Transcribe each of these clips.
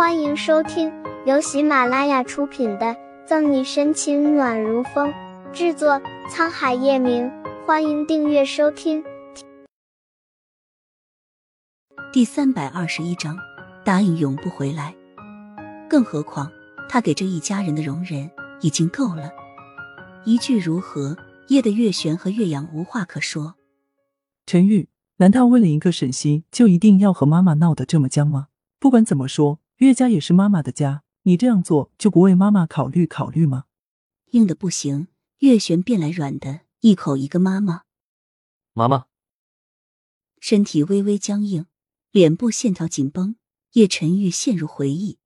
欢迎收听由喜马拉雅出品的《赠你深情暖如风》，制作沧海夜明。欢迎订阅收听。第三百二十一章，答应永不回来。更何况，他给这一家人的容忍已经够了。一句如何，夜的月璇和岳阳无话可说。陈玉，难道为了一个沈西，就一定要和妈妈闹得这么僵吗？不管怎么说，岳家也是妈妈的家，你这样做就不为妈妈考虑考虑吗？硬的不行，岳璇变来软的，一口一个妈妈。妈妈，身体微微僵硬，脸部线条紧绷。叶晨玉陷入回忆，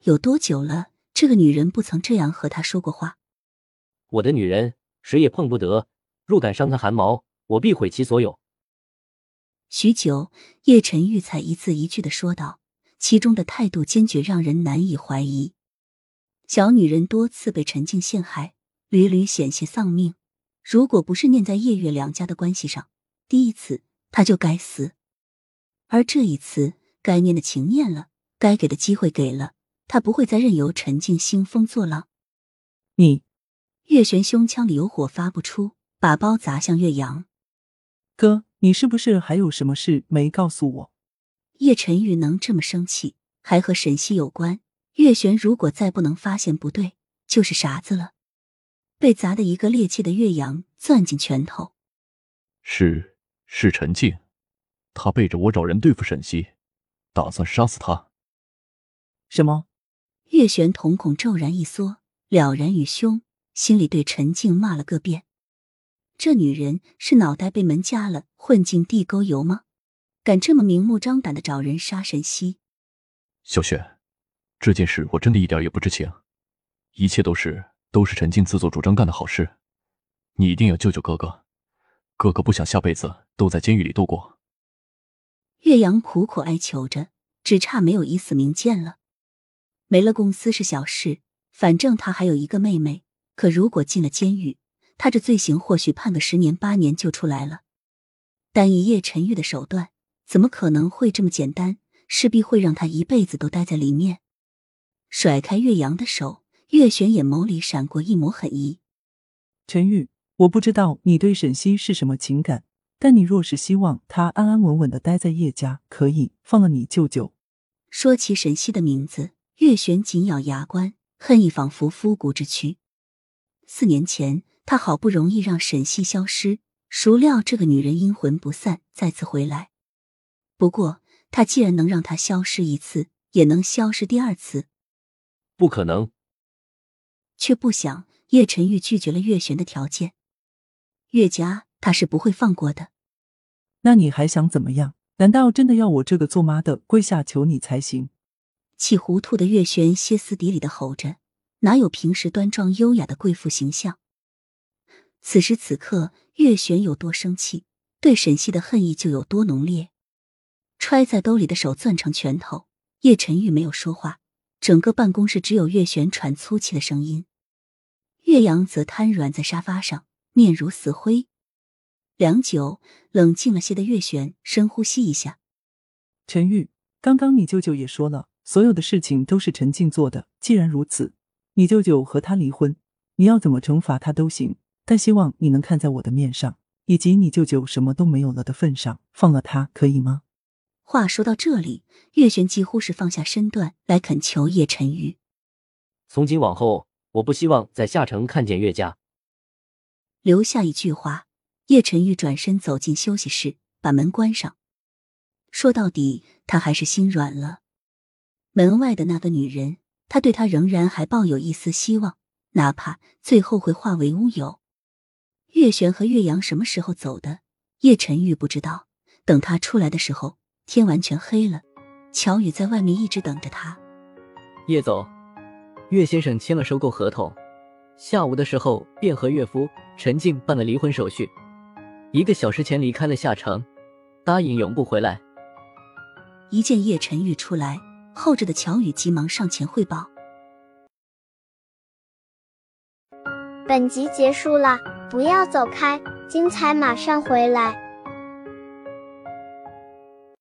有多久了？这个女人不曾这样和他说过话。我的女人，谁也碰不得。若敢伤她汗毛，我必毁其所有。许久，叶晨玉才一字一句的说道，其中的态度坚决，让人难以怀疑。小女人多次被陈静陷害，屡屡险些丧命。如果不是念在叶月两家的关系上，第一次她就该死。而这一次，该念的情念了，该给的机会给了，她不会再任由陈静兴风作浪。你，月玄胸腔里有火发不出。把包砸向岳阳，哥，你是不是还有什么事没告诉我？叶晨玉能这么生气，还和沈西有关。月玄如果再不能发现不对，就是傻子了。被砸的一个趔趄的岳阳攥紧拳头，是是陈静，他背着我找人对付沈西，打算杀死他。什么？岳玄瞳孔骤然一缩，了然于胸，心里对陈静骂了个遍。这女人是脑袋被门夹了，混进地沟油吗？敢这么明目张胆的找人杀沈西？小雪，这件事我真的一点也不知情，一切都是都是陈静自作主张干的好事。你一定要救救哥哥，哥哥不想下辈子都在监狱里度过。岳阳苦苦哀求着，只差没有以死明鉴了。没了公司是小事，反正他还有一个妹妹。可如果进了监狱，他这罪行或许判个十年八年就出来了，但以叶晨玉的手段，怎么可能会这么简单？势必会让他一辈子都待在里面。甩开岳阳的手，岳玄眼眸里闪过一抹狠意。陈玉，我不知道你对沈西是什么情感，但你若是希望他安安稳稳的待在叶家，可以放了你舅舅。说起沈西的名字，岳玄紧咬牙关，恨意仿佛肤骨之躯。四年前。他好不容易让沈西消失，孰料这个女人阴魂不散，再次回来。不过，他既然能让她消失一次，也能消失第二次。不可能。却不想叶晨玉拒绝了月玄的条件，岳家他是不会放过的。那你还想怎么样？难道真的要我这个做妈的跪下求你才行？气糊涂的月玄歇斯底里的吼着，哪有平时端庄优雅的贵妇形象？此时此刻，月玄有多生气，对沈西的恨意就有多浓烈。揣在兜里的手攥成拳头，叶晨玉没有说话，整个办公室只有岳玄喘粗气的声音。岳阳则瘫软在沙发上，面如死灰。良久，冷静了些的岳玄深呼吸一下：“陈玉，刚刚你舅舅也说了，所有的事情都是陈静做的。既然如此，你舅舅和他离婚，你要怎么惩罚他都行。”但希望你能看在我的面上，以及你舅舅什么都没有了的份上，放了他，可以吗？话说到这里，月璇几乎是放下身段来恳求叶晨玉。从今往后，我不希望在下城看见岳家。留下一句话，叶晨玉转身走进休息室，把门关上。说到底，他还是心软了。门外的那个女人，他对她仍然还抱有一丝希望，哪怕最后会化为乌有。月璇和岳阳什么时候走的？叶晨玉不知道。等他出来的时候，天完全黑了。乔宇在外面一直等着他。叶总，岳先生签了收购合同，下午的时候便和岳父陈静办了离婚手续。一个小时前离开了下城，答应永不回来。一见叶晨玉出来，候着的乔宇急忙上前汇报。本集结束了。不要走开，精彩马上回来。